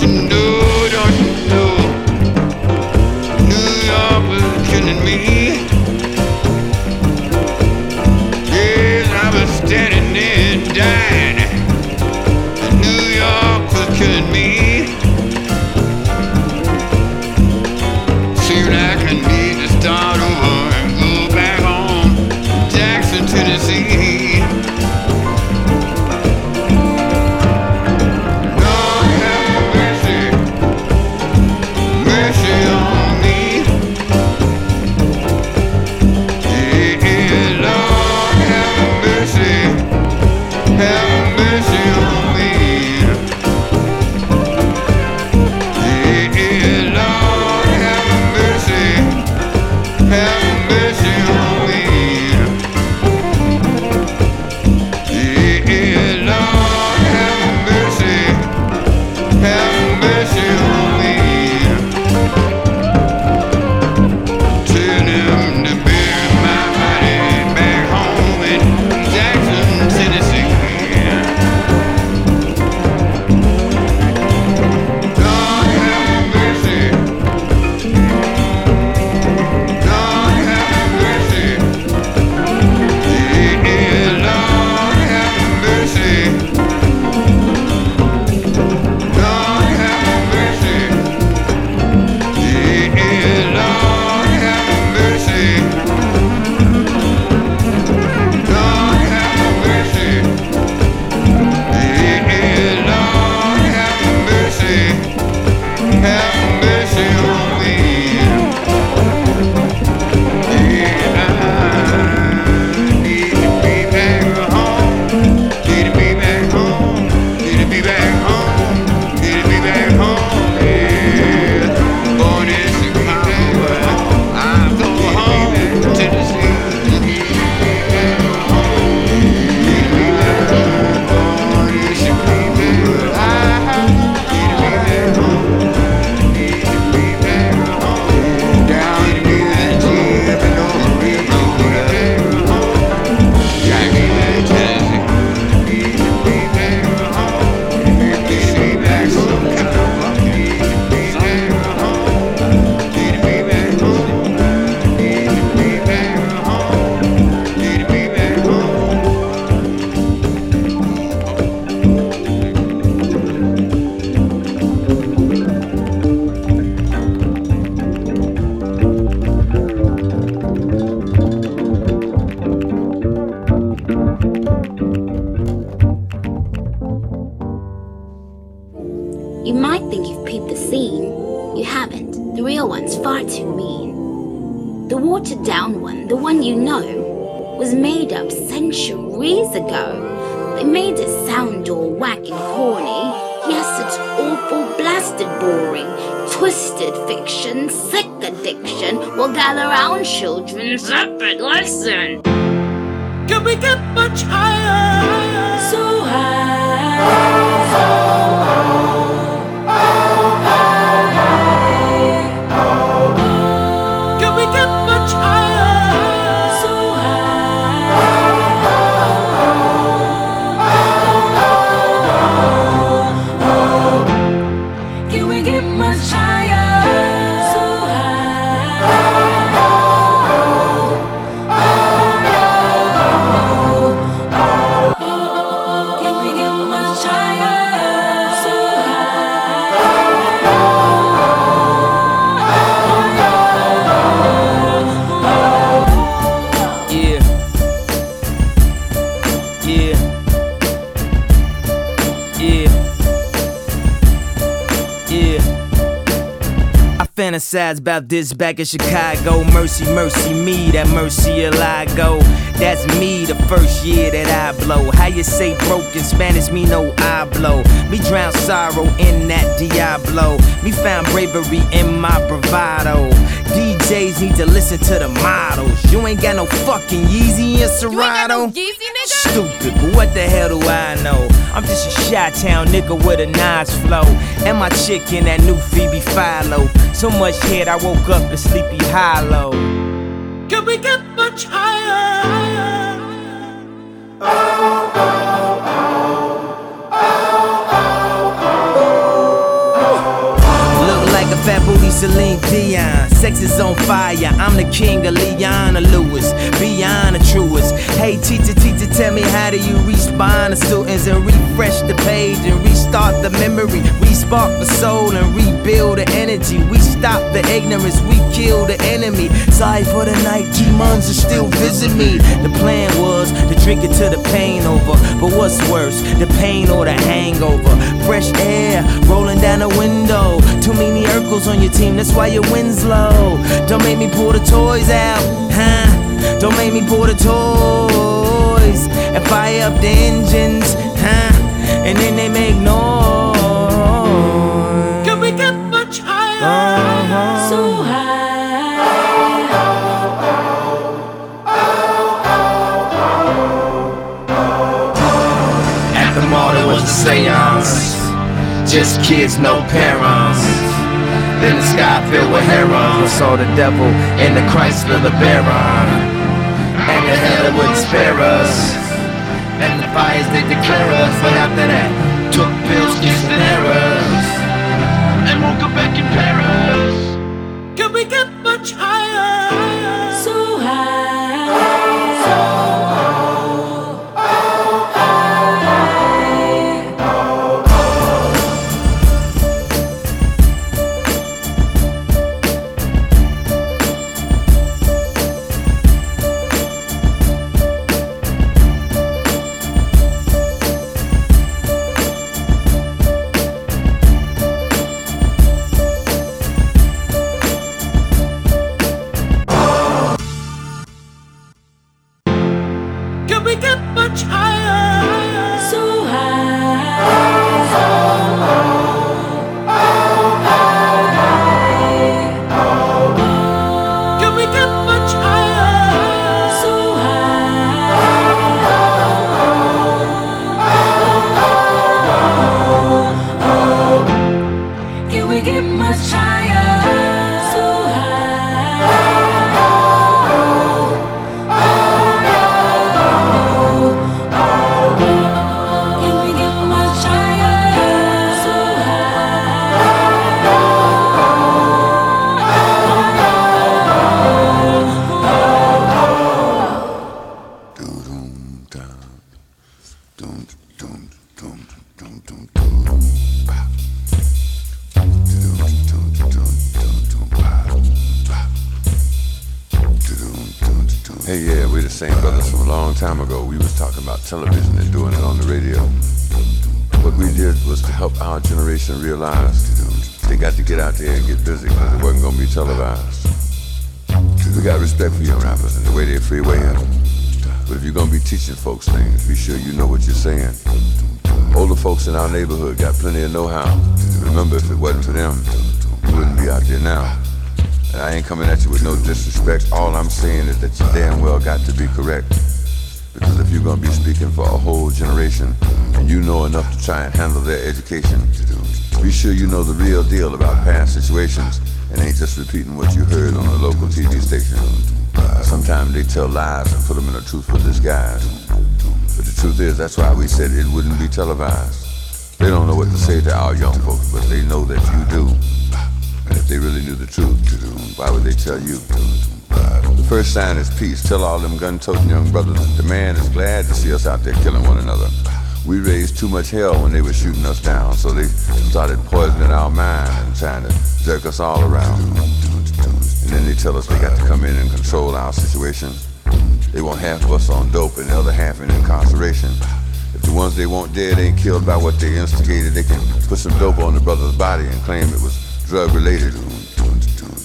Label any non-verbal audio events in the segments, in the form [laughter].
Can about this back in Chicago. Mercy, mercy me, that mercy I go. That's me the first year that I blow. How you say broken Spanish, me no hablo. Me drown sorrow in that Diablo. Me found bravery in my bravado. DJs need to listen to the models. You ain't got no fucking Yeezy and Serato. Stupid, but what the hell do I know? I'm just a Chi-town nigga with a nice flow. And my chick in that new Phoebe Philo. So much head, I woke up in sleepy hollow. Can we get much higher? Oh, oh, oh, Look like a fat booty Celine Dion. Sex is on fire. I'm the king of Leona Lewis. Beyond the truest. Hey, teacher, do you respond to students and refresh the page and restart the memory? Respark the soul and rebuild the energy. We stop the ignorance, we kill the enemy. Sorry for the night, demons are still visit me. The plan was to drink it till the pain over. But what's worse, the pain or the hangover? Fresh air rolling down the window. Too many Urkels on your team, that's why your win's low. Don't make me pull the toys out, huh? Don't make me pull the toys and fire up the engines, huh? And then they make noise. Can we get much higher? Uh-huh. So high. At the mall there was a seance. Just kids, no parents. Then the sky filled with herons. We saw the devil in the Chrysler, the Baron. And the hell wouldn't spare us. And the fires they declare us. But after that, took pills, skips and errors. And woke up back in Paris. Hey, yeah, we're the same brothers from a long time ago. We was talking about television and doing it on the radio. What we did was to help our generation realize they got to get out there and get busy because it wasn't going to be televised. We got respect for young rappers and the way they freeway in. But if you're going to be teaching folks things, be sure you know what you're saying. Older folks in our neighborhood got plenty of know-how. Remember, if it wasn't for them, you wouldn't be out there now. And I ain't coming at you with no disrespect. All I'm saying is that you damn well got to be correct. Because if you're gonna be speaking for a whole generation and you know enough to try and handle their education, be sure you know the real deal about past situations and ain't just repeating what you heard on a local TV station. Sometimes they tell lies and put them in a truthful disguise. But the truth is, that's why we said it wouldn't be televised. They don't know what to say to our young folks, but they know that you do. And if they really knew the truth, why would they tell you? The first sign is peace. Tell all them gun-toting young brothers that the man is glad to see us out there killing one another. We raised too much hell when they were shooting us down, so they started poisoning our mind and trying to jerk us all around. And then they tell us they got to come in and control our situation. They want half of us on dope and the other half in incarceration. If the ones they want dead ain't killed by what they instigated, they can put some dope on the brother's body and claim it was drug related.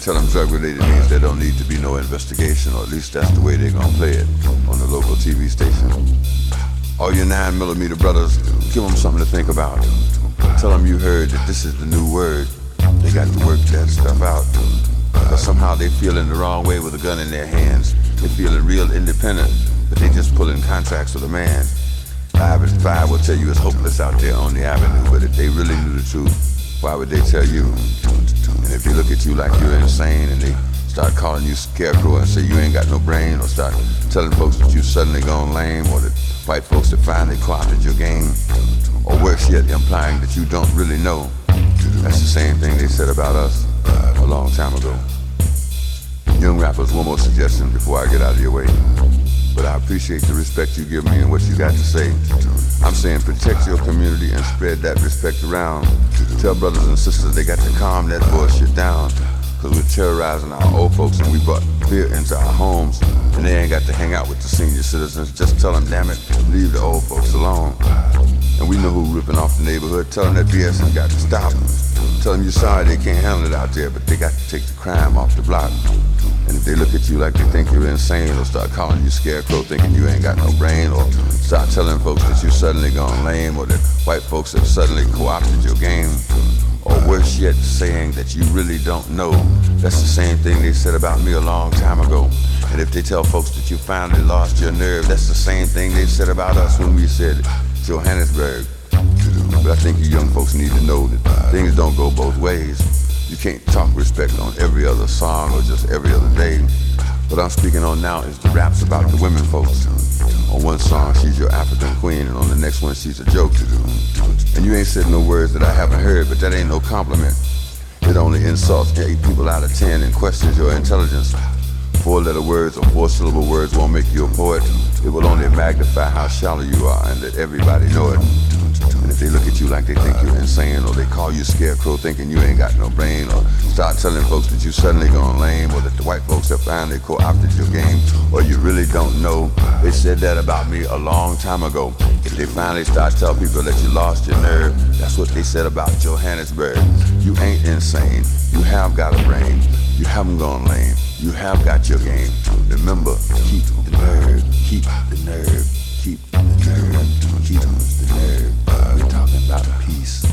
tell them drug related means there don't need to be no investigation, or at least that's the way they're gonna play it on the local TV station. All your nine millimeter brothers, give them something to think about. Tell them you heard that this is the new word. They got to work that stuff out. Because somehow they feeling the wrong way with a gun in their hands. They feeling real independent, but they just pulling contracts with a man. Five and five will tell you it's hopeless out there on the avenue, but if they really knew the truth, why would they tell you? And if they look at you like you're insane and they start calling you scarecrow and say you ain't got no brain, or start telling folks that you suddenly gone lame, or that white folks that finally co-opted your game, or worse yet, implying that you don't really know. That's the same thing they said about us uh, a long time ago. Young rappers, one more suggestion before I get out of your way. But I appreciate the respect you give me and what you got to say. I'm saying protect your community and spread that respect around. Tell brothers and sisters they got to calm that bullshit down. Cause we're terrorizing our old folks and we brought fear into our homes. And they ain't got to hang out with the senior citizens. Just tell them, damn it, leave the old folks alone. And we know who ripping off the neighborhood. Tell them that BS has got to stop. Tell them you're sorry they can't handle it out there, but they got to take the crime off the block. And if they look at you like they think you're insane, they'll start calling you scarecrow, thinking you ain't got no brain, or start telling folks that you suddenly gone lame, or that white folks have suddenly co-opted your game, or worse yet, saying that you really don't know. That's the same thing they said about me a long time ago. And if they tell folks that you finally lost your nerve, that's the same thing they said about us when we said Johannesburg. But I think you young folks need to know that things don't go both ways. You can't talk respect on every other song or just every other day. What I'm speaking on now is the raps about the women folks. On one song, she's your African queen, and on the next one, she's a joke. To do. And you ain't said no words that I haven't heard, but that ain't no compliment. It only insults eight people out of ten and questions your intelligence. Four letter words or four syllable words won't make you a poet. It will only magnify how shallow you are and let everybody know it. And if they look at you like they think you're insane, or they call you scarecrow thinking you ain't got no brain, or start telling folks that you suddenly gone lame, or that the white folks have finally co-opted your game, or you really don't know, they said that about me a long time ago. If they finally start telling people that you lost your nerve, that's what they said about Johannesburg. You ain't insane. You have got a brain. You haven't gone lame. You have got your game. Remember, keep the nerve. Keep the nerve. Keep the nerve. Keep the nerve. We're talking about peace.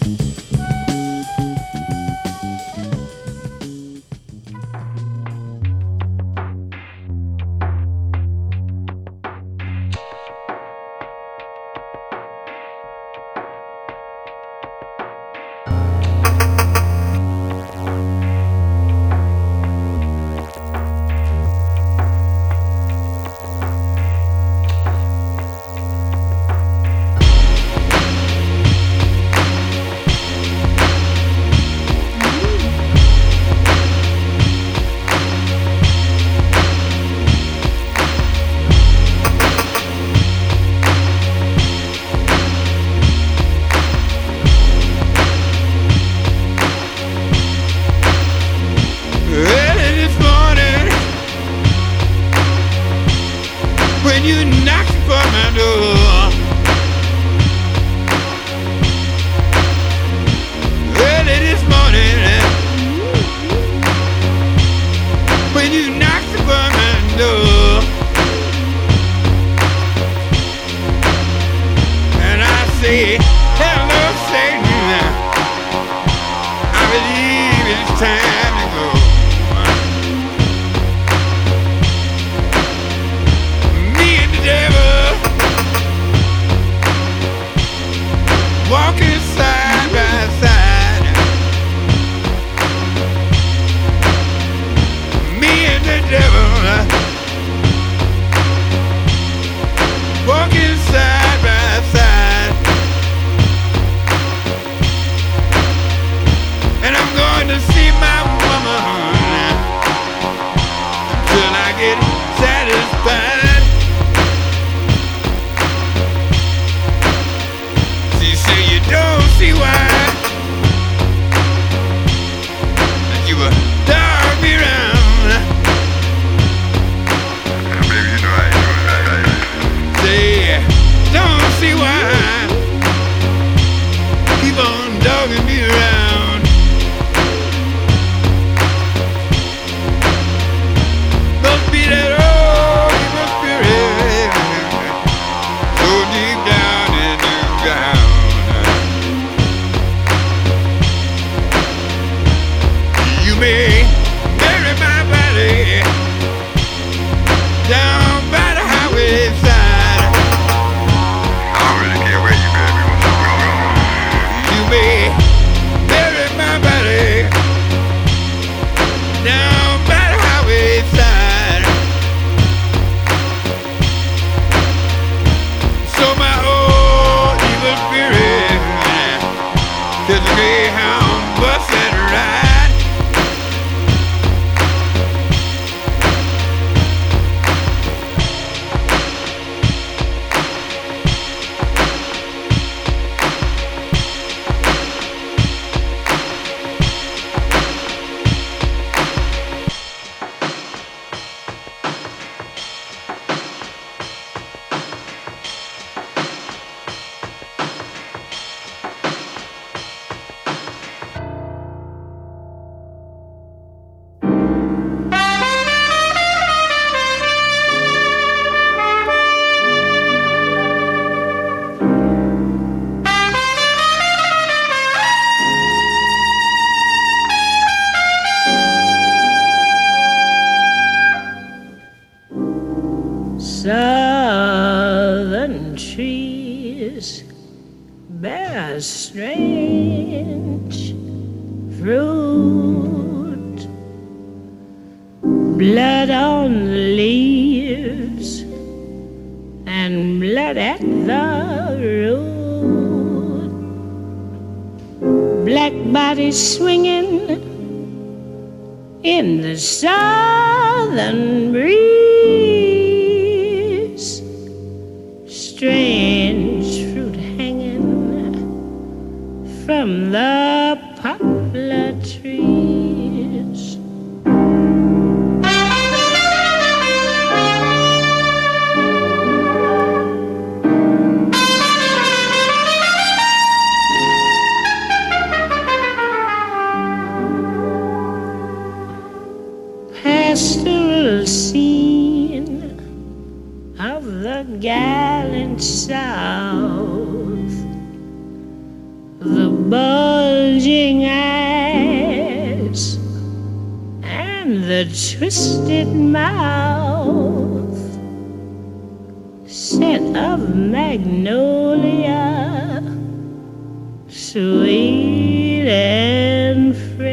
Sweet and fresh.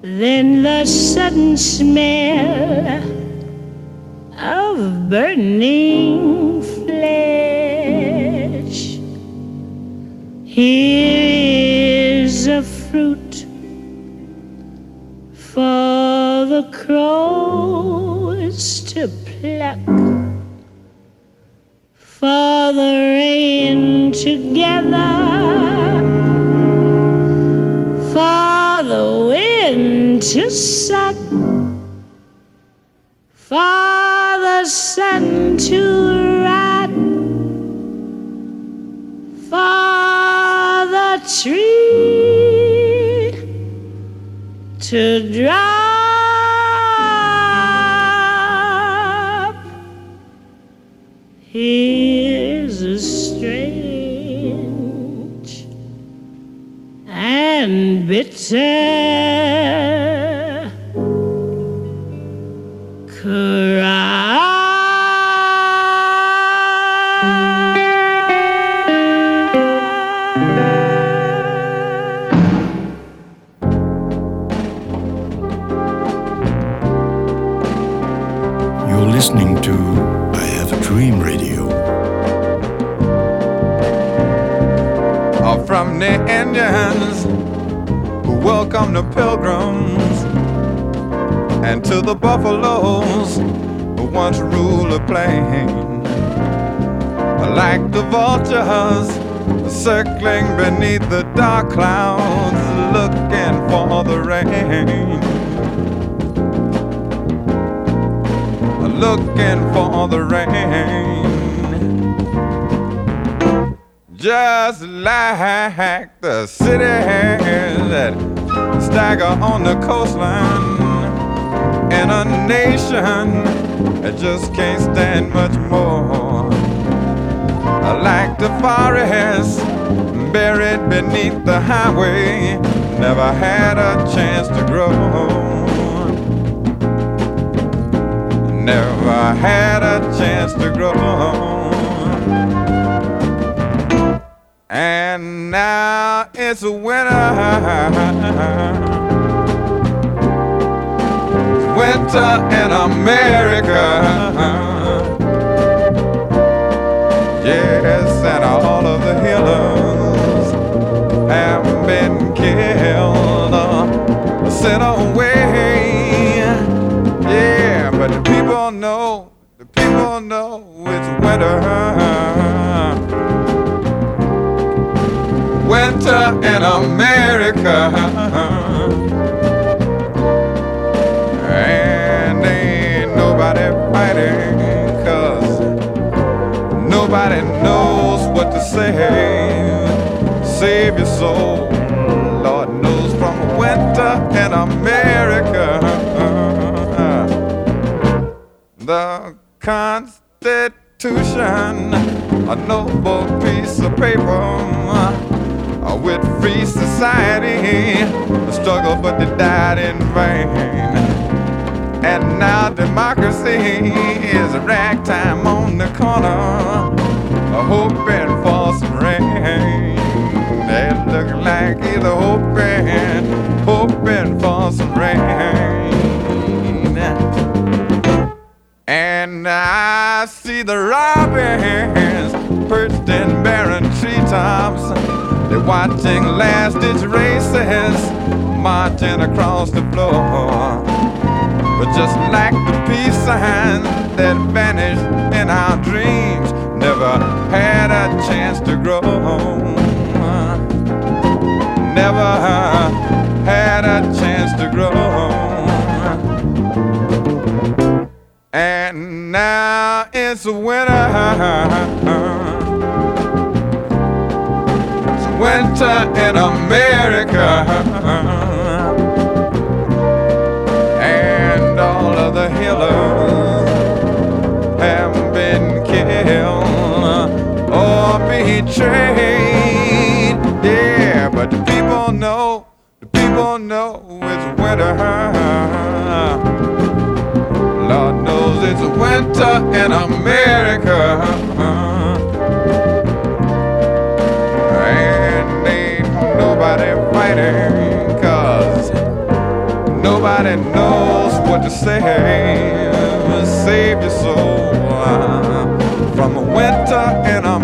Then the sudden smell and welcome the pilgrims and to the buffaloes who once ruled the plain. Like the vultures circling beneath the dark clouds looking for the rain. Looking for the rain just like the cities that stagger on the coastline in a nation that just can't stand much more. Like the forest buried beneath the highway, never had a chance to grow. Never had a chance to grow. And now it's winter. Winter in America. Yes, and all of the healers have been killed, uh, sent away. Yeah, but the people know, the people know it's winter. In America. And ain't nobody fighting, cause nobody knows what to say. Save your soul, Lord knows from winter in America. The Constitution, a noble piece of paper free society. The struggle, but they died in vain. And now democracy is a ragtime on the corner. hoping for some rain. It look like he's hoping, hoping for some rain. And I see the robins perched in barren treetops. Watching last ditch races marching across the floor. But just like the peace sign that vanished in our dreams, never had a chance to grow. Never had a chance to grow. And now it's winter. Winter in America. And all of the healers have been killed or betrayed. Yeah, but the people know, the people know it's winter. Lord knows it's winter in America. Fighting cause nobody knows what to say. Save your soul uh, from a winter in America.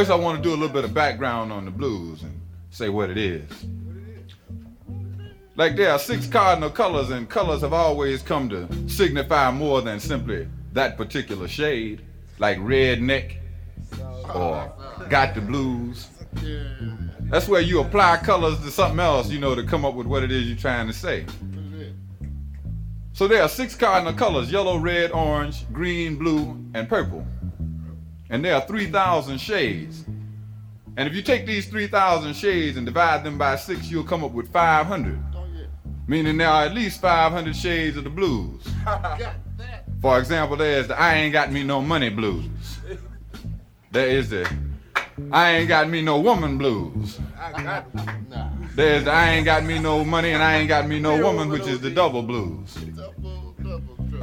First, I want to do a little bit of background on the blues and say what it is. Like there are six cardinal colors, and colors have always come to signify more than simply that particular shade, like redneck or got the blues. That's where you apply colors to something else, you know, to come up with what it is you're trying to say. So there are six cardinal colors yellow, red, orange, green, blue, and purple. And there are 3,000 shades. And if you take these 3,000 shades and divide them by six, you'll come up with 500. Meaning there are at least 500 shades of the blues. [laughs] For example, there's the I ain't got me no money blues. There is the I ain't got me no woman blues. There's the I ain't got me no money and I ain't got me no woman, which is the double blues.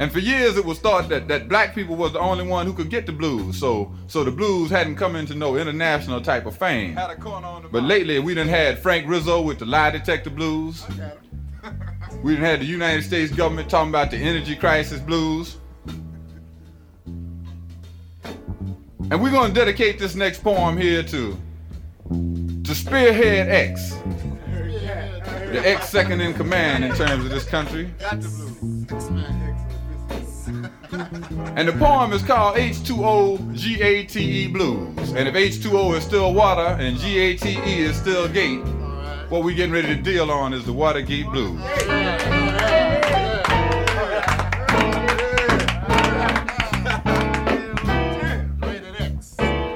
And for years it was thought that, that black people was the only one who could get the blues. So so the blues hadn't come into no international type of fame. But lately we done had Frank Rizzo with the lie detector blues. [laughs] We done had the United States government talking about the energy crisis blues. And we're gonna dedicate this next poem here to to Spearhead X. The ex second in command in terms of this country. And the poem is called H2O GATE Blues. And if H2O is still water and GATE is still gate, what we getting ready to deal on is the Watergate Blues.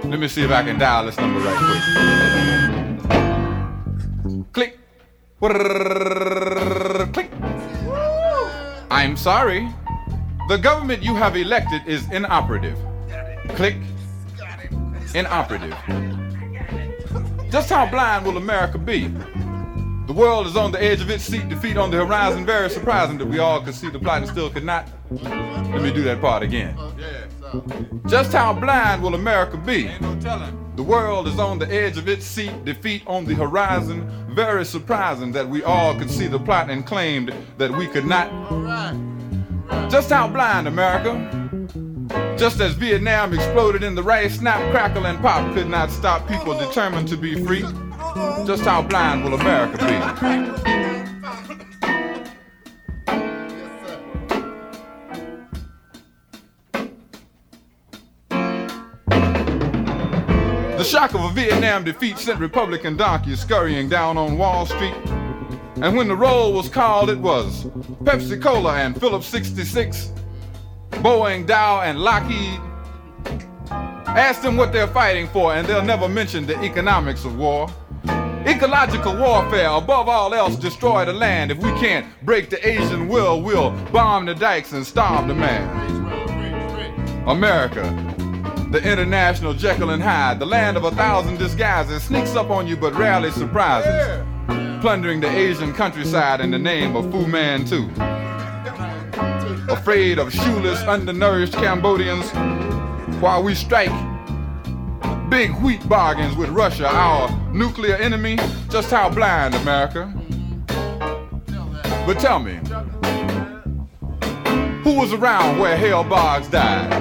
Let me see if I can dial this number right quick. Click. Click. I'm sorry. The government you have elected is inoperative. Click. Inoperative. Just how blind will America be? The world is on the edge of its seat, defeat on the horizon. Very surprising that we all could see the plot and still could not. Let me do that part again. Just how blind will America be? The world is on the edge of its seat, defeat on the horizon. Very surprising that we all could see the plot and claimed that we could not. Just how blind, America? Just as Vietnam exploded in the rice, snap, crackle, and pop could not stop people determined to be free. Just how blind will America be? The shock of a Vietnam defeat sent Republican donkeys scurrying down on Wall Street. And when the roll was called, it was Pepsi Cola and Phillips 66, Boeing, Dow, and Lockheed. Ask them what they're fighting for, and they'll never mention the economics of war. Ecological warfare, above all else, destroy the land. If we can't break the Asian will, we'll bomb the dikes and starve the man. America, the international Jekyll and Hyde, the land of a thousand disguises, sneaks up on you but rarely surprises, plundering the Asian countryside in the name of Fu Manchu. Afraid of shoeless, undernourished Cambodians, while we strike big wheat bargains with Russia, our nuclear enemy. Just how blind, America? But tell me, who was around where Hale Boggs died?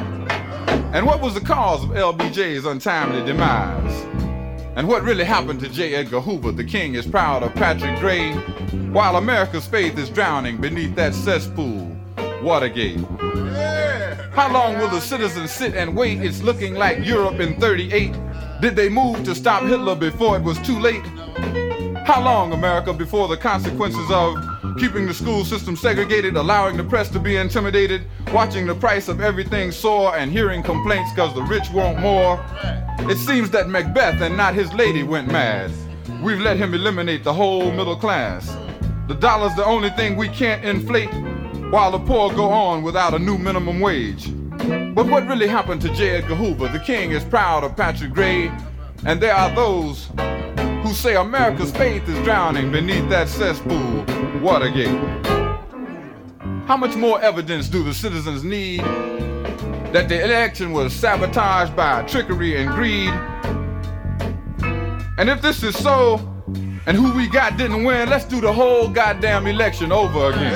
And what was the cause of LBJ's untimely demise? And what really happened to J. Edgar Hoover? The king is proud of Patrick Gray, while America's faith is drowning beneath that cesspool, Watergate. How long will the citizens sit and wait? It's looking like Europe in 38. Did they move to stop Hitler before it was too late? How long, America, before the consequences of keeping the school system segregated, allowing the press to be intimidated, watching the price of everything soar, and hearing complaints because the rich want more? It seems that Macbeth and not his lady went mad. We've let him eliminate the whole middle class. The dollar's the only thing we can't inflate, while the poor go on without a new minimum wage. But what really happened to J. Edgar Hoover? The king is proud of Patrick Gray, and there are those who say America's faith is drowning beneath that cesspool, Watergate. How much more evidence do the citizens need that the election was sabotaged by trickery and greed? And if this is so, and who we got didn't win, let's do the whole goddamn election over again.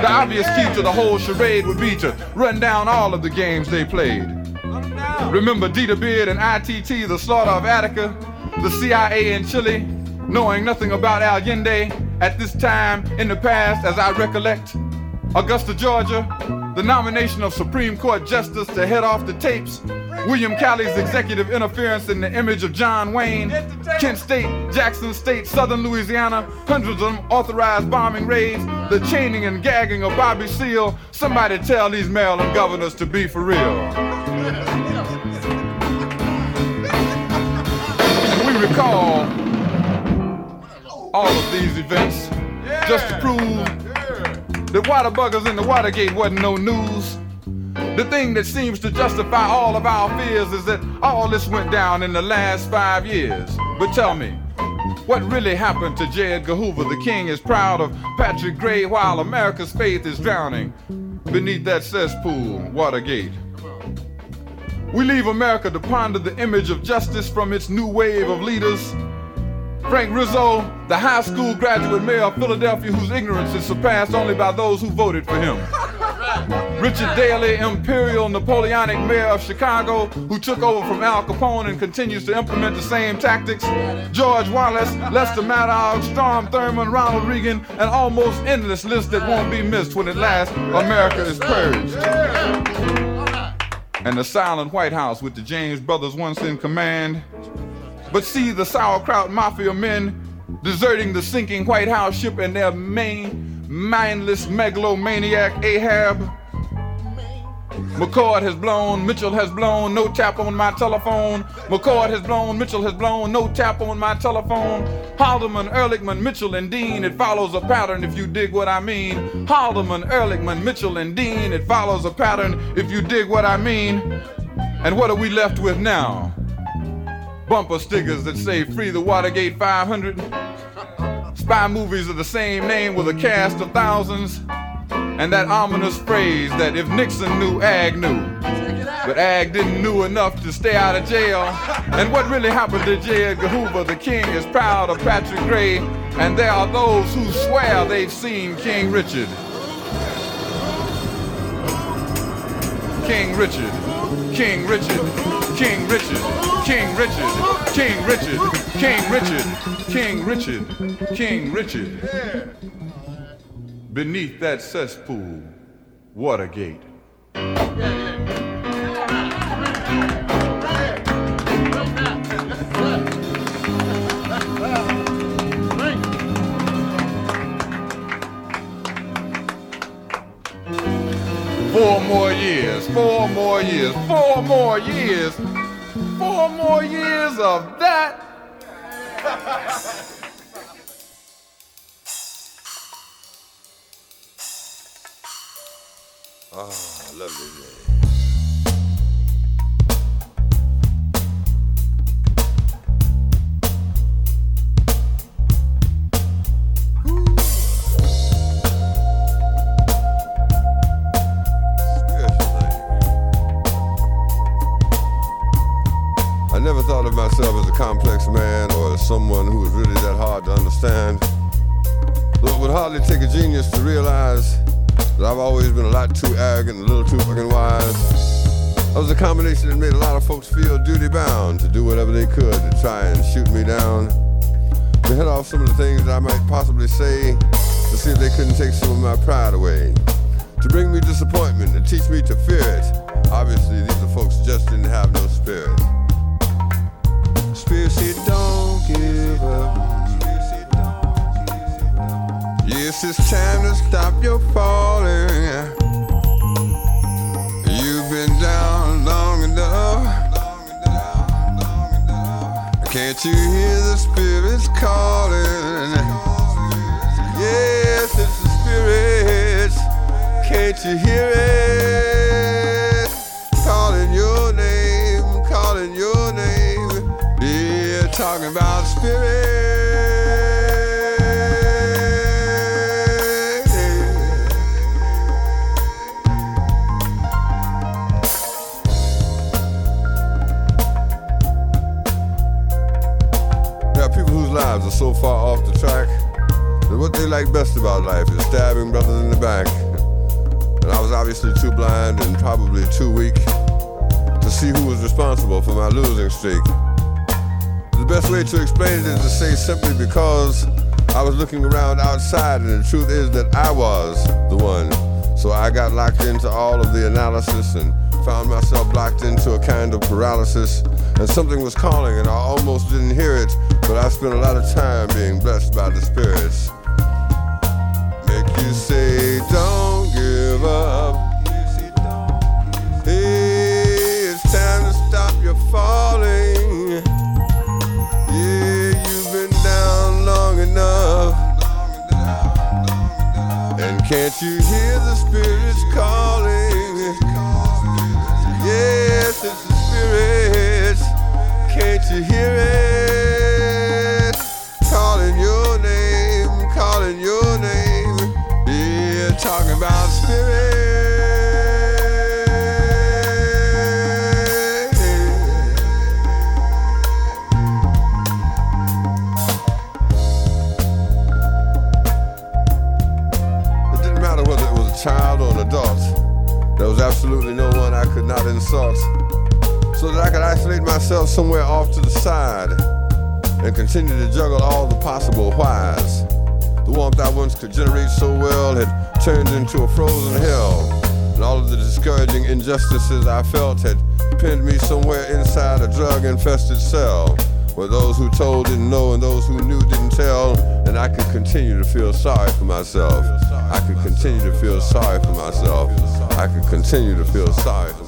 The obvious key to the whole charade would be to run down all of the games they played. Remember Dita Beard and ITT, the slaughter of Attica, the CIA in Chile, knowing nothing about Allende at this time in the past, as I recollect. Augusta, Georgia, the nomination of Supreme Court Justice to head off the tapes. William Calley's executive interference in the image of John Wayne. Kent State, Jackson State, Southern Louisiana, hundreds of authorized bombing raids. The chaining and gagging of Bobby Seale. Somebody tell these Maryland governors to be for real. We recall all of these events just to prove that water buggers in the Watergate wasn't no news. The thing that seems to justify all of our fears is that all this went down in the last five years. But tell me, what really happened to J. Edgar Hoover? The king is proud of Patrick Gray while America's faith is drowning beneath that cesspool, Watergate. We leave America to ponder the image of justice from its new wave of leaders. Frank Rizzo, the high school graduate mayor of Philadelphia whose ignorance is surpassed only by those who voted for him. [laughs] Richard Daley, imperial Napoleonic mayor of Chicago, who took over from Al Capone and continues to implement the same tactics. George Wallace, Lester Maddox, Strom Thurmond, Ronald Reagan, an almost endless list that won't be missed when at last America is purged. And the silent White House with the James brothers once in command. But see the sauerkraut mafia men deserting the sinking White House ship and their main mindless megalomaniac Ahab. McCord has blown, Mitchell has blown, no tap on my telephone. McCord has blown, Mitchell has blown, no tap on my telephone. Haldeman, Ehrlichman, Mitchell, and Dean, it follows a pattern if you dig what I mean. Haldeman, Ehrlichman, Mitchell, and Dean, it follows a pattern if you dig what I mean. And what are we left with now? Bumper stickers that say free the Watergate 500. Spy movies of the same name with a cast of thousands. And that ominous phrase that if Nixon knew, Ag knew. But Ag didn't knew enough to stay out of jail. And what really happened to J. Edgar Hoover, the king, is proud of Patrick Gray. And there are those who swear they've seen King Richard. King Richard, King Richard, King Richard, King Richard, King Richard, King Richard, King Richard, King Richard. Beneath that cesspool, Watergate. Four more years, four more years, four more years, four more years of that. [laughs] Ah, lovely day. I never thought of myself as a complex man or as someone who was really that hard to understand. Though it would hardly take a genius to realize I've always been a lot too arrogant a little too fucking wise. I was a combination that made a lot of folks feel duty bound to do whatever they could to try and shoot me down. To head off some of the things that I might possibly say to see if they couldn't take some of my pride away. To bring me disappointment and teach me to fear it. Obviously, these are folks just didn't have no spirit. Conspiracy don't give up. Yes, it's time to stop your falling. You've been down long enough. Can't you hear the spirits calling? Yes, it's the spirits. Can't you hear it? Calling your name, calling your name. Yeah, talking about spirit. Far off the track that what they like best about life is stabbing brothers in the back. And I was obviously too blind and probably too weak to see who was responsible for my losing streak. The best way to explain it is to say simply because I was looking around outside, and the truth is that I was the one. So I got locked into all of the analysis and found myself locked into a kind of paralysis. And something was calling, and I almost didn't hear it, but I spent a lot of time being blessed by the spirits. Make you say, Don't give up. Hey, it's time to stop your falling. Yeah, you've been down long enough. And can't you hear the spirits calling? Yes, it's you hear it? Calling your name, calling your name. Yeah, talking about spirit. It didn't matter whether it was a child or an adult. There was absolutely no one I could not insult. So that I could isolate myself somewhere off to the side and continue to juggle all the possible whys. The warmth I once could generate so well had turned into a frozen hell. And all of the discouraging injustices I felt had pinned me somewhere inside a drug infested cell where those who told didn't know and those who knew didn't tell, and I could continue to feel sorry for myself. I could continue to feel sorry for myself. I could continue to feel sorry for myself.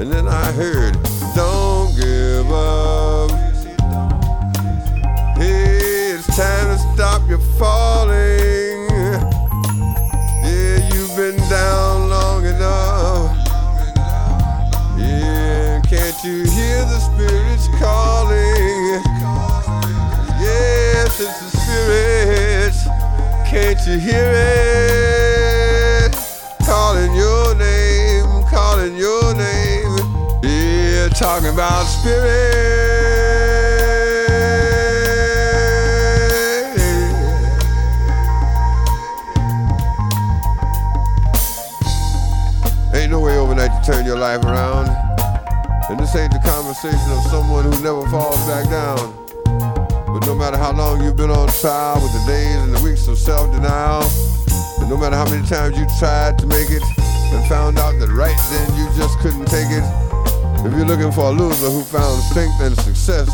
And then I heard, don't give up. Hey, it's time to stop your falling. Yeah, you've been down long enough. Yeah, can't you hear the spirits calling? Yes, it's the spirits. Can't you hear it? Calling your talking about spirit. Ain't no way overnight to turn your life around. And this ain't the conversation of someone who never falls back down. But no matter how long you've been on trial with the days and the weeks of self-denial, and no matter how many times you tried to make it and found out that right then you just couldn't take it, if you're looking for a loser who found strength and success,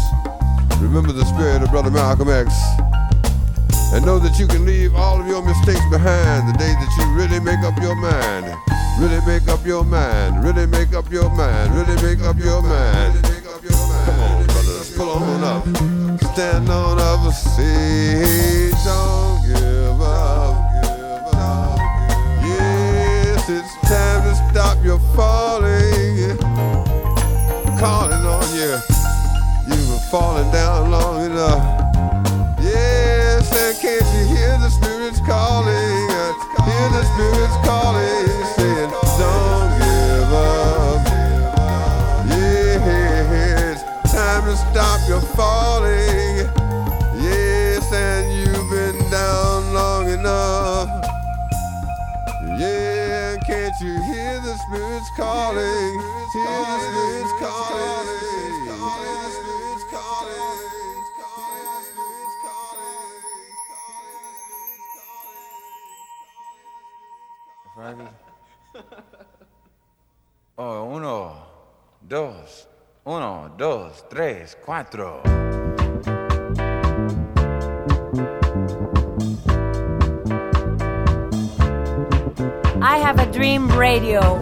remember the spirit of Brother Malcolm X. And know that you can leave all of your mistakes behind the day that you really make up your mind. Really make up your mind. Really make up your mind. Really make up your mind. Come on, brothers, pull on up. Stand on up, say, don't give up. Yes, it's time to stop your falling. Falling down long enough. Yes, and can't you hear the spirits calling? Hear the spirits calling, saying, Don't give up. Yes, time to stop your falling. Yes, and you've been down long enough. Yeah, can't you hear the spirits calling? Oh, uno, dos, uno, dos, tres, cuatro. I have a dream radio.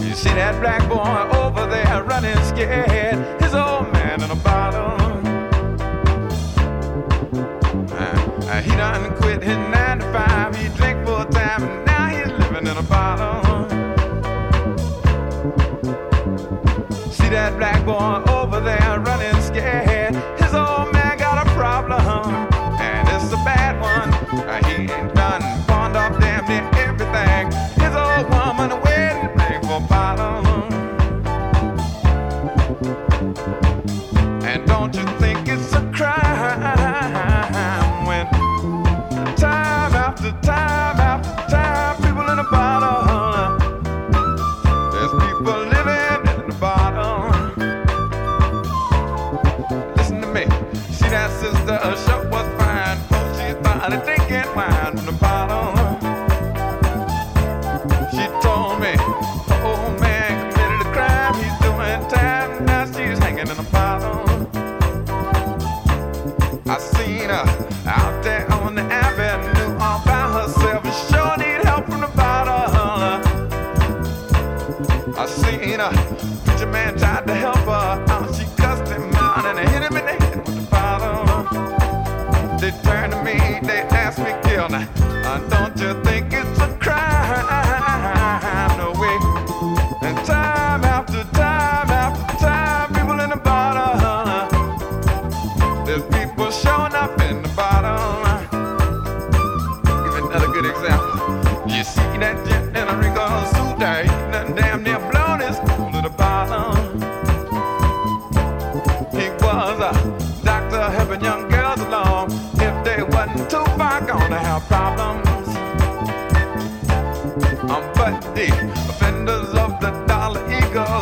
You see that black boy over there running scared. Nine to five. He drank full time and now he's living in a bottle. See that black boy oh, Preacher man tried to help her. She cussed him out and hit him in the head with the bottle. They turned to me, they asked me, Gil, now, don't you think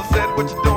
Everybody got a clap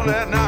in their hands.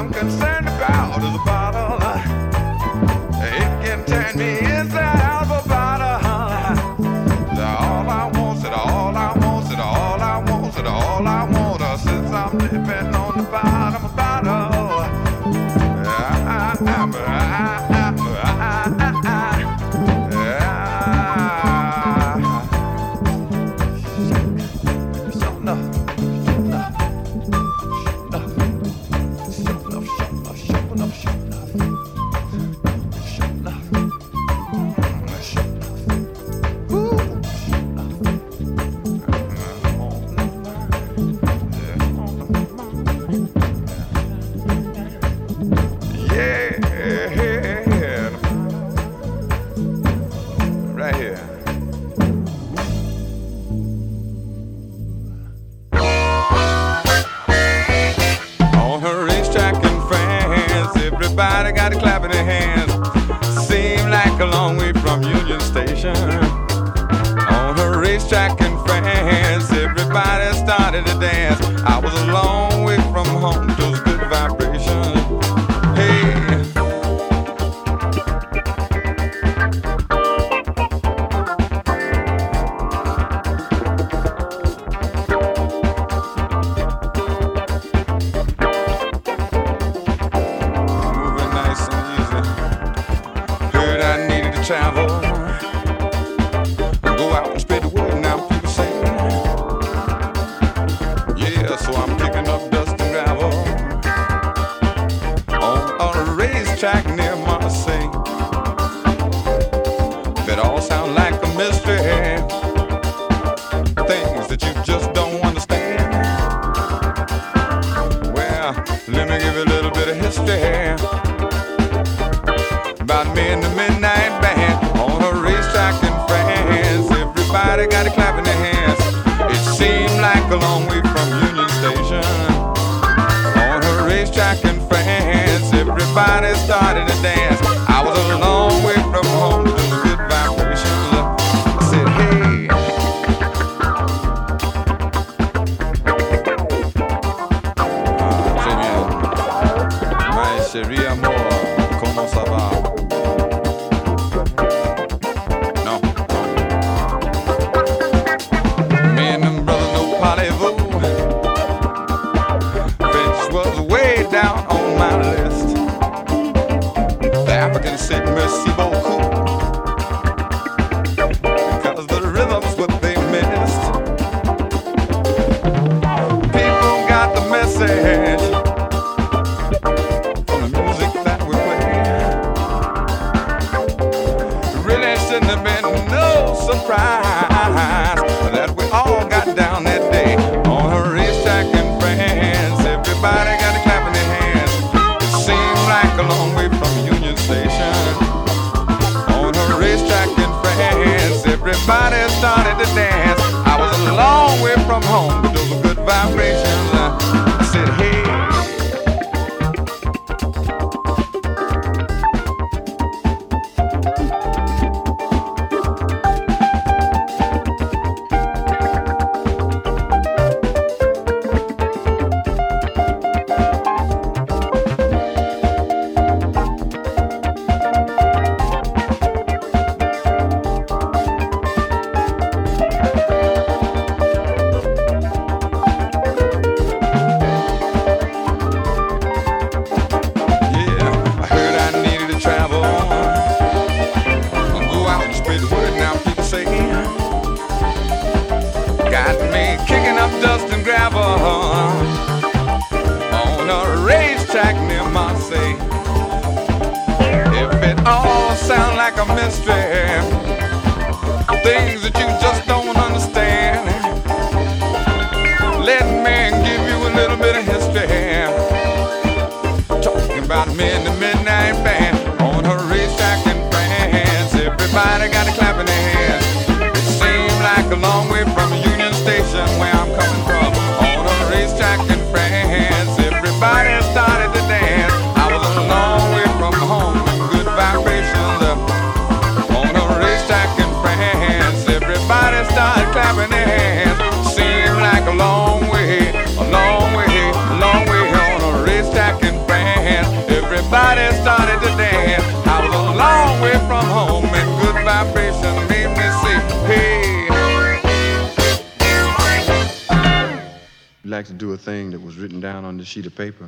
Like to do a thing that was written down on the sheet of paper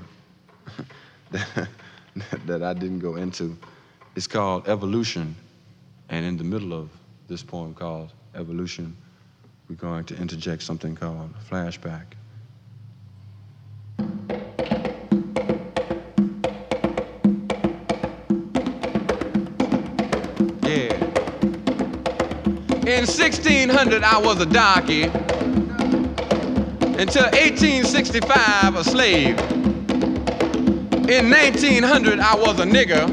[laughs] that, that I didn't go into. It's called Evolution. And in the middle of this poem called Evolution, we're going to interject something called Flashback. Yeah. In 1600, I was a darky. Until 1865, a slave. In 1900, I was a nigger.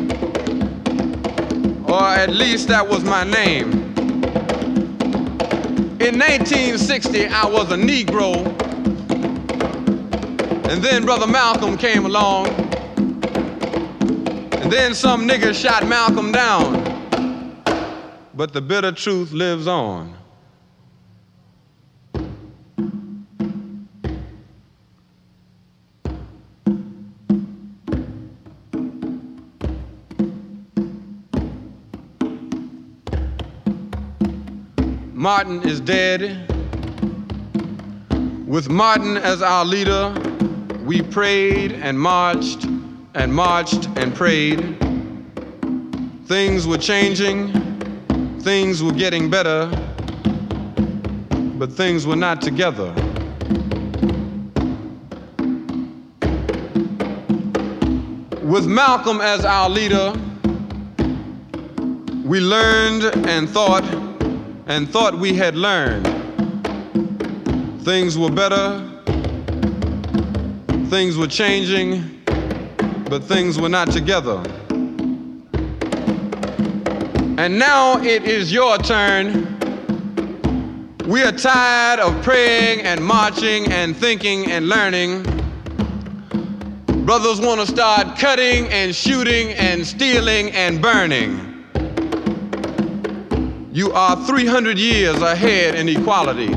Or at least that was my name. In 1960, I was a Negro. And then Brother Malcolm came along. And then some nigger shot Malcolm down. But the bitter truth lives on. Martin is dead. With Martin as our leader, we prayed and marched and marched and prayed. Things were changing, things were getting better, but things were not together. With Malcolm as our leader, we learned and thought and thought we had learned. Things were better, things were changing, but things were not together. And now it is your turn. We are tired of praying and marching and thinking and learning. Brothers want to start cutting and shooting and stealing and burning. You are 300 years ahead in equality.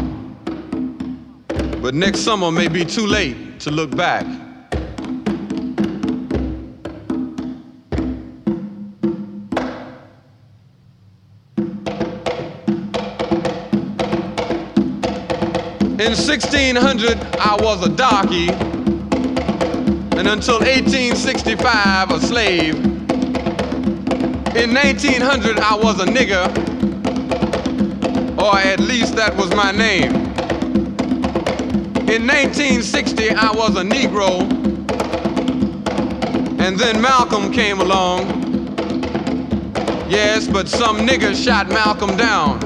But next summer may be too late to look back. In 1600, I was a darky, and until 1865, a slave. In 1900, I was a nigger, or at least that was my name. In 1960, I was a Negro, and then Malcolm came along. Yes, but some nigger shot Malcolm down,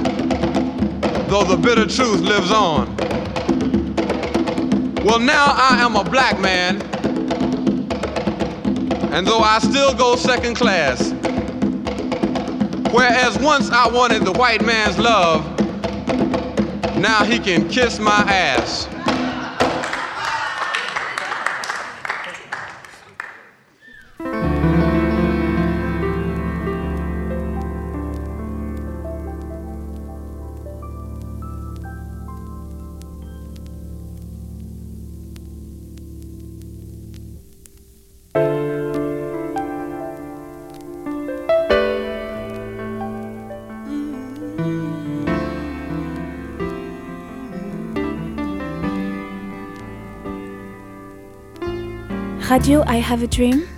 though the bitter truth lives on. Well, now I am a black man, and though I still go second class, whereas once I wanted the white man's love, now he can kiss my ass. Radio I Have a Dream.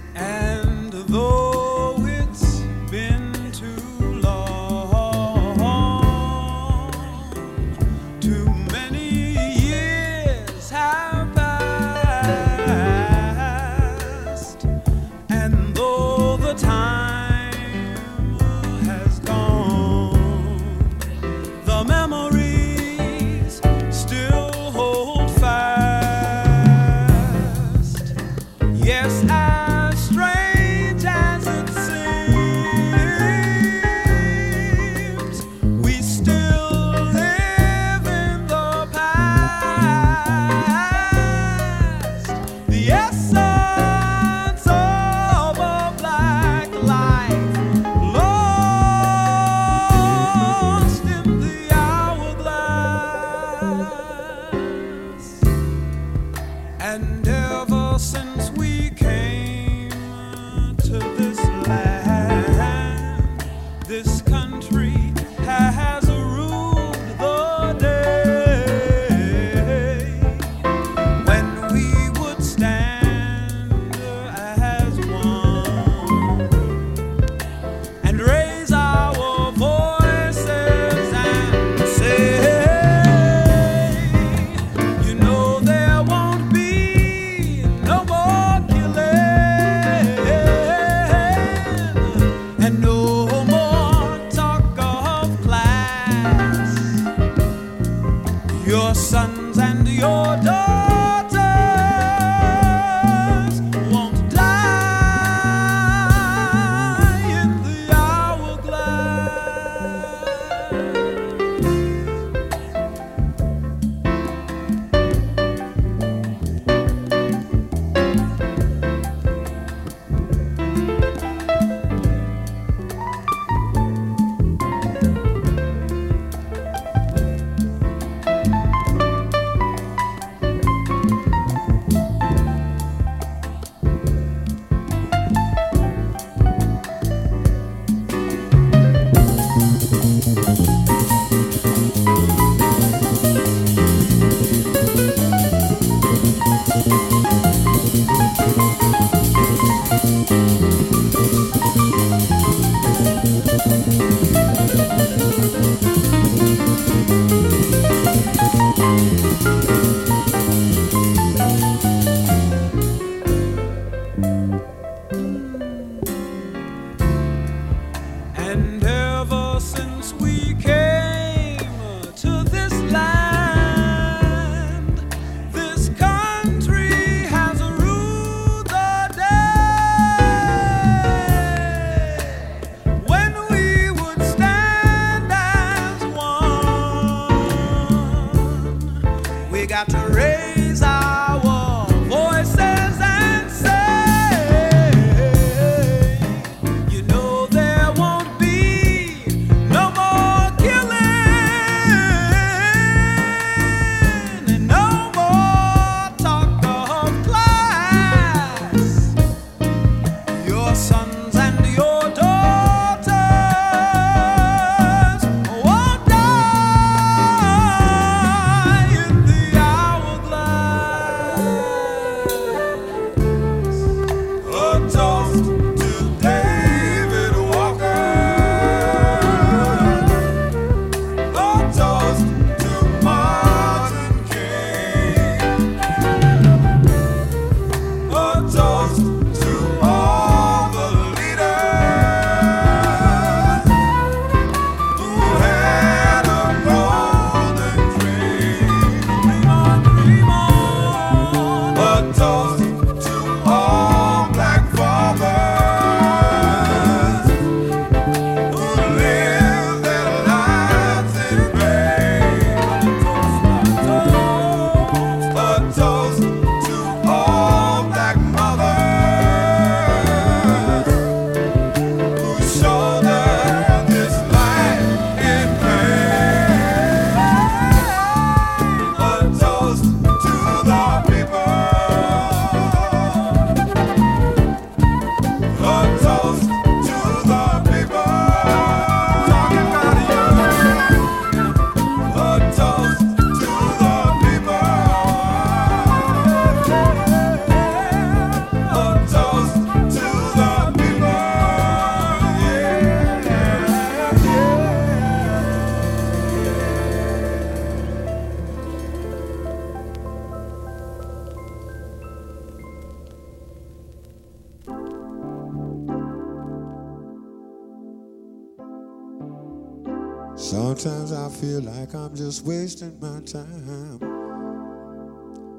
Just wasting my time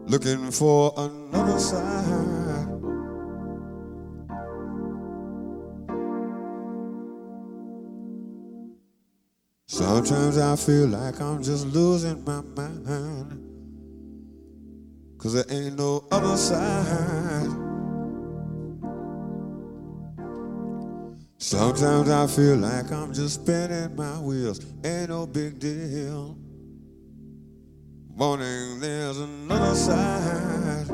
looking for another side. Sometimes I feel like I'm just losing my mind. Cause there ain't no other side. Sometimes I feel like I'm just spinning my wheels. Ain't no big deal. Morning, there's another side.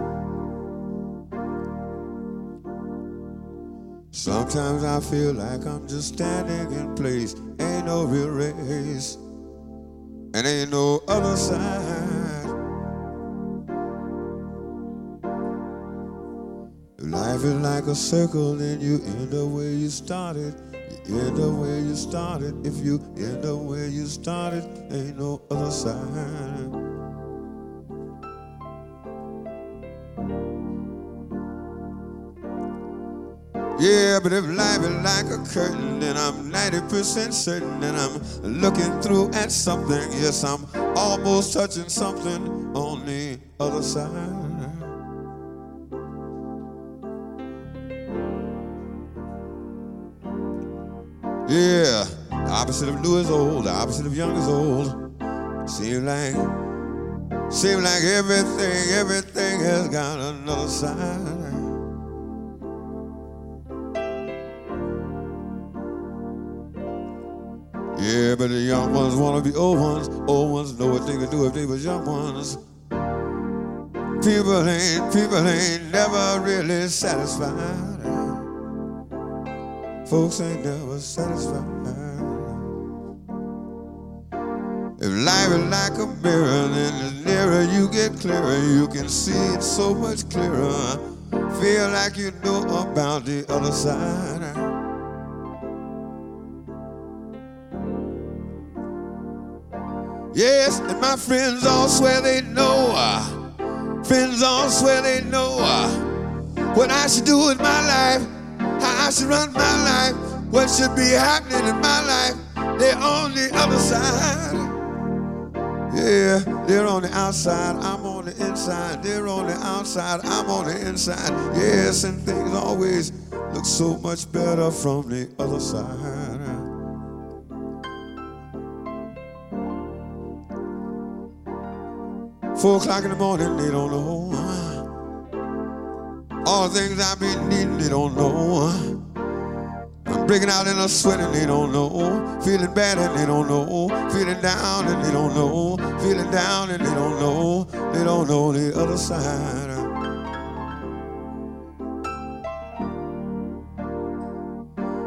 Sometimes I feel like I'm just standing in place. Ain't no real race. And ain't no other side. Life is like a circle and you end up where you started. You end up where you started. If you end up where you started, ain't no other side. Yeah, but if life is like a curtain, then I'm 90% certain that I'm looking through at something. Yes, I'm almost touching something on the other side. Yeah, the opposite of new is old, the opposite of young is old. Seems like, seems like everything, everything has got another side. Yeah, but the young ones wanna be old ones. Old ones know what they could do if they was young ones. People ain't, people ain't never really satisfied. Folks ain't never satisfied. If life is like a mirror, then the nearer you get clearer, you can see it so much clearer. Feel like you know about the other side. Yes, and my friends all swear they know. Friends all swear they know what I should do with my life, how I should run my life, what should be happening in my life. They're on the other side. Yeah, they're on the outside, I'm on the inside. They're on the outside, I'm on the inside. Yes, and things always look so much better from the other side. Four o'clock in the morning, they don't know. All the things I've been needing, they don't know. I'm breaking out in a sweat and they don't know. Feeling bad and they don't know. Feeling down and they don't know. Feeling down and they don't know. They don't know the other side.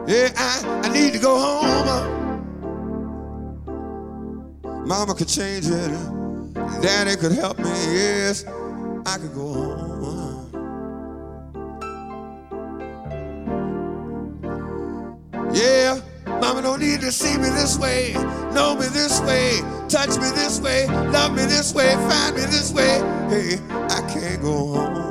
Yeah, I, I need to go home. Mama could change it. Daddy could help me, yes, I could go home. Yeah, mama don't need to see me this way, know me this way, touch me this way, love me this way, find me this way. Hey, I can't go home.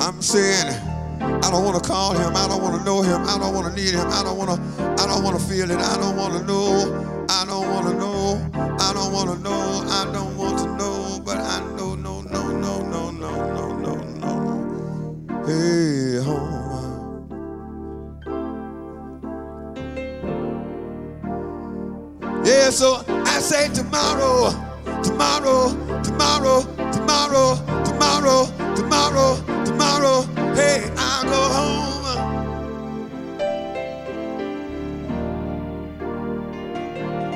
I'm saying, I don't want to call him. I don't want to know him. I don't want to need him. I don't want to. I don't want to feel it. I don't want to know. I don't want to know. I don't want to know. I don't want Hey, home. Yeah, so I say tomorrow, tomorrow, tomorrow, tomorrow, tomorrow, tomorrow, tomorrow. Hey, I'll go home.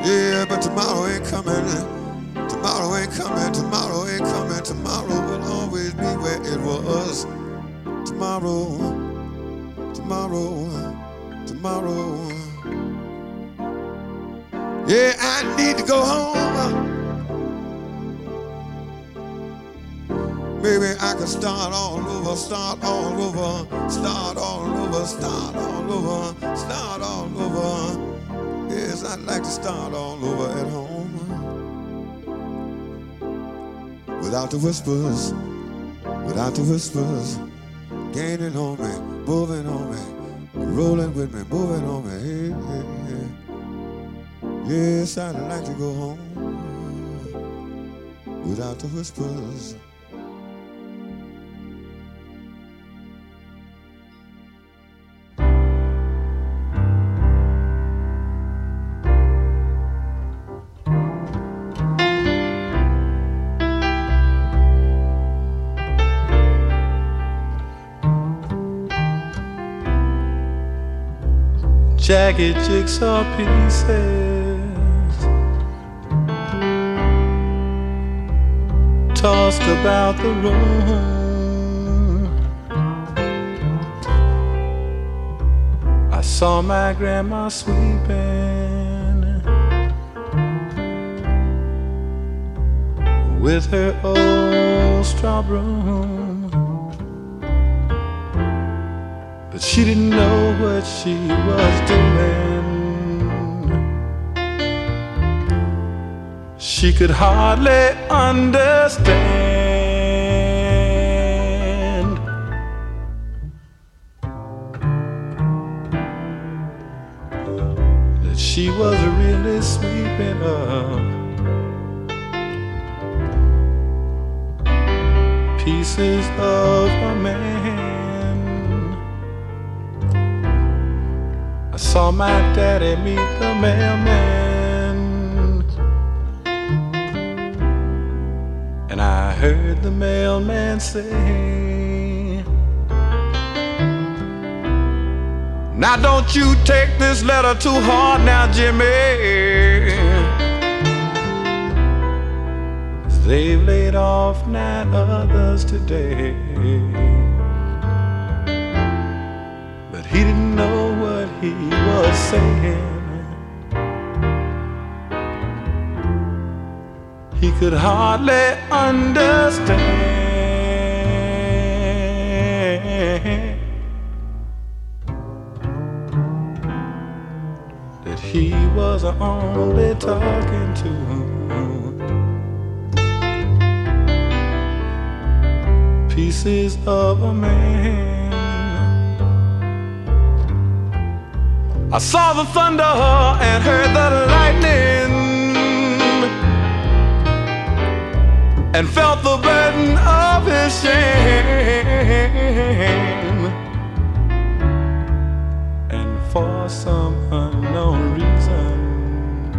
Yeah, but tomorrow ain't coming. Tomorrow ain't coming. Tomorrow ain't coming. Tomorrow will always be where it was. Tomorrow, tomorrow, tomorrow. Yeah, I need to go home. Maybe I could start all over, start all over, start all over, start all over, start all over. Yes, I'd like to start all over at home. Without the whispers, without the whispers, gaining on me, moving on me, rolling with me, moving on me. Hey, hey, hey. Yes, I'd like to go home without the whispers. Jagged jigsaw pieces tossed about the room. I saw my grandma sweeping with her old straw broom. She didn't know what she was doing. She could hardly understand. That she was really sweeping up pieces of a man. Saw my daddy meet the mailman. And I heard the mailman say, Now don't you take this letter too hard now, Jimmy. They've laid off nine others today. He was saying. He could hardly understand that he was only talking to pieces of a man. I saw the thunder and heard the lightning and felt the burden of his shame. And for some unknown reason,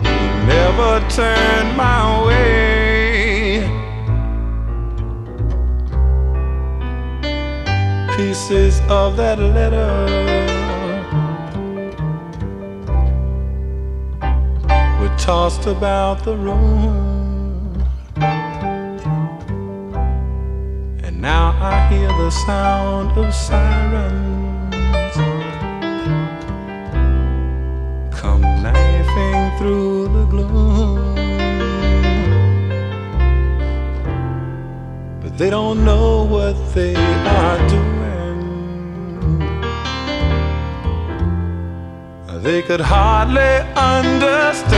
he never turned my way. Pieces of that letter were tossed about the room. And now I hear the sound of sirens come knifing through the gloom. But they don't know what they are doing. They could hardly understand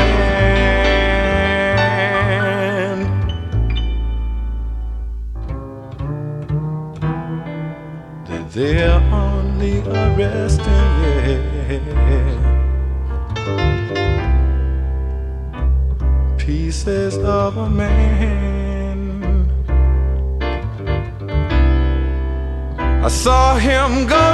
that they're only arresting pieces of a man. I saw him go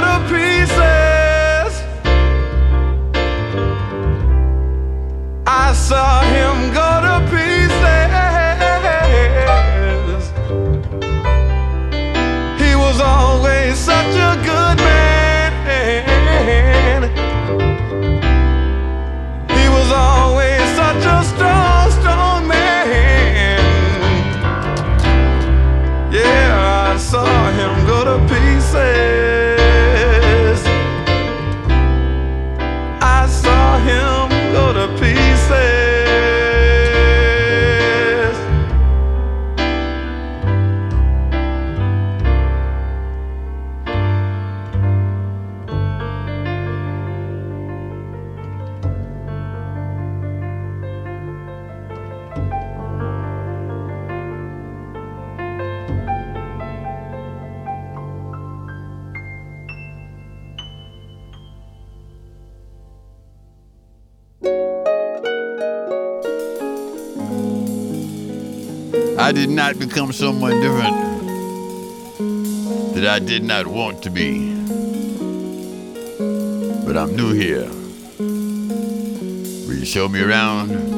become someone different that I did not want to be. But I'm new here. Will you show me around?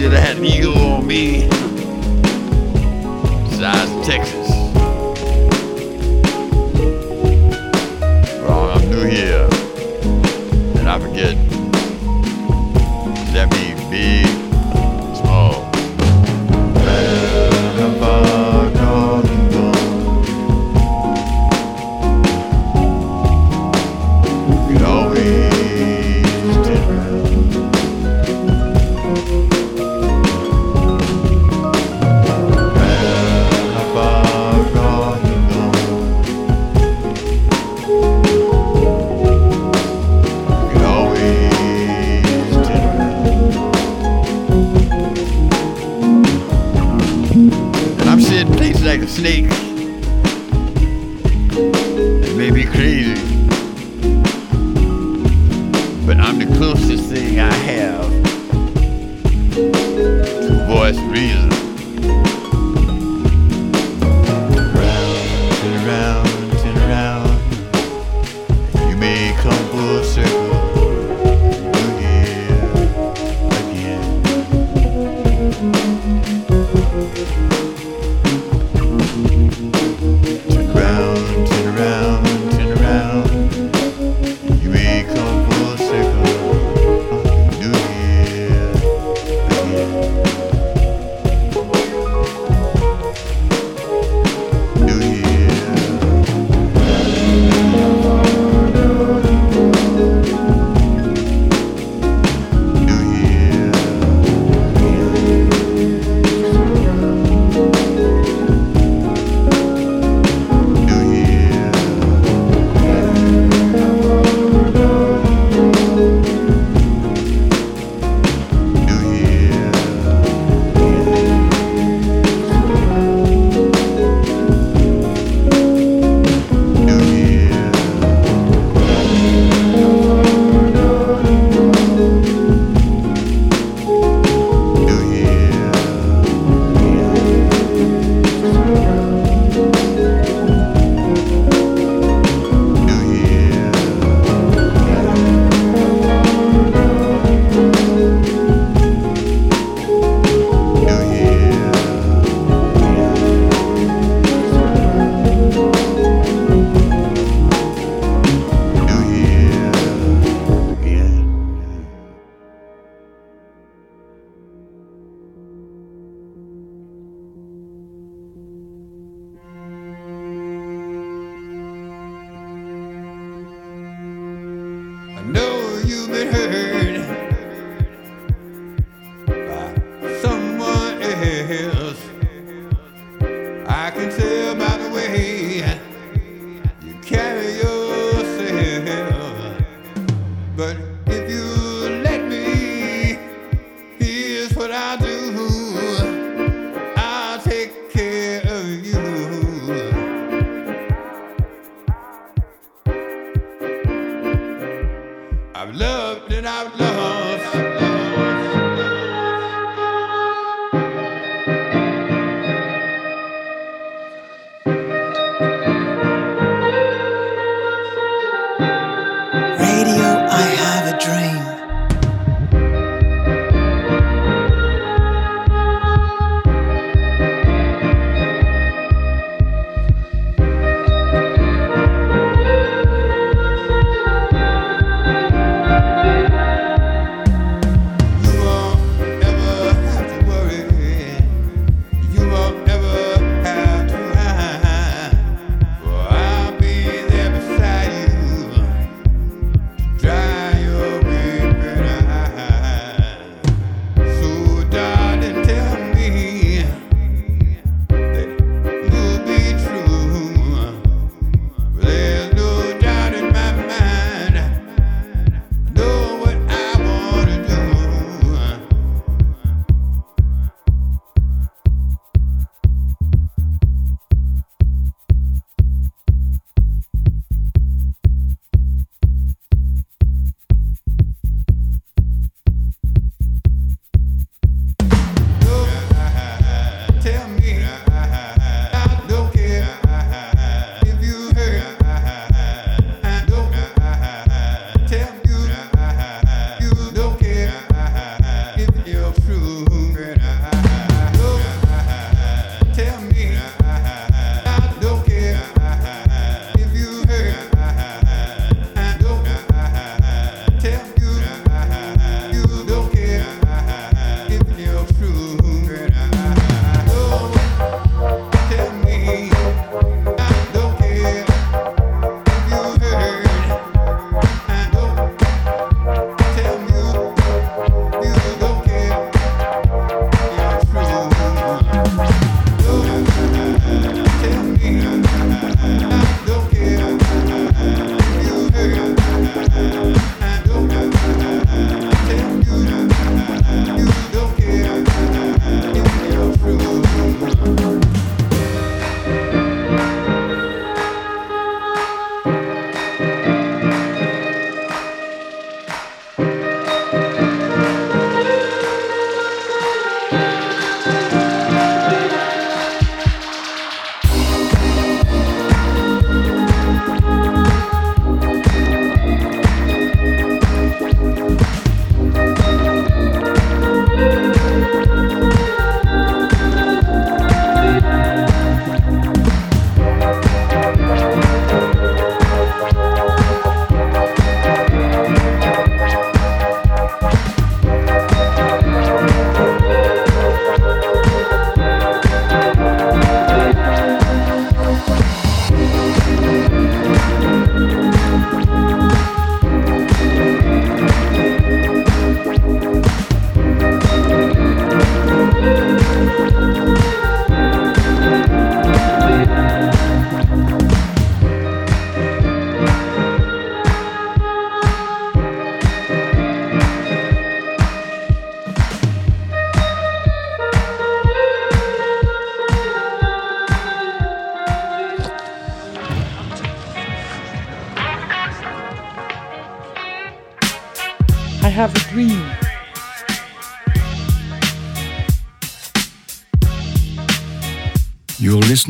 should have had an eagle on me. Size Texas.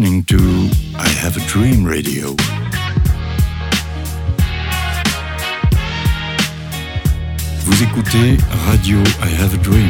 Listening to I Have a Dream Radio. Vous écoutez Radio I Have a Dream.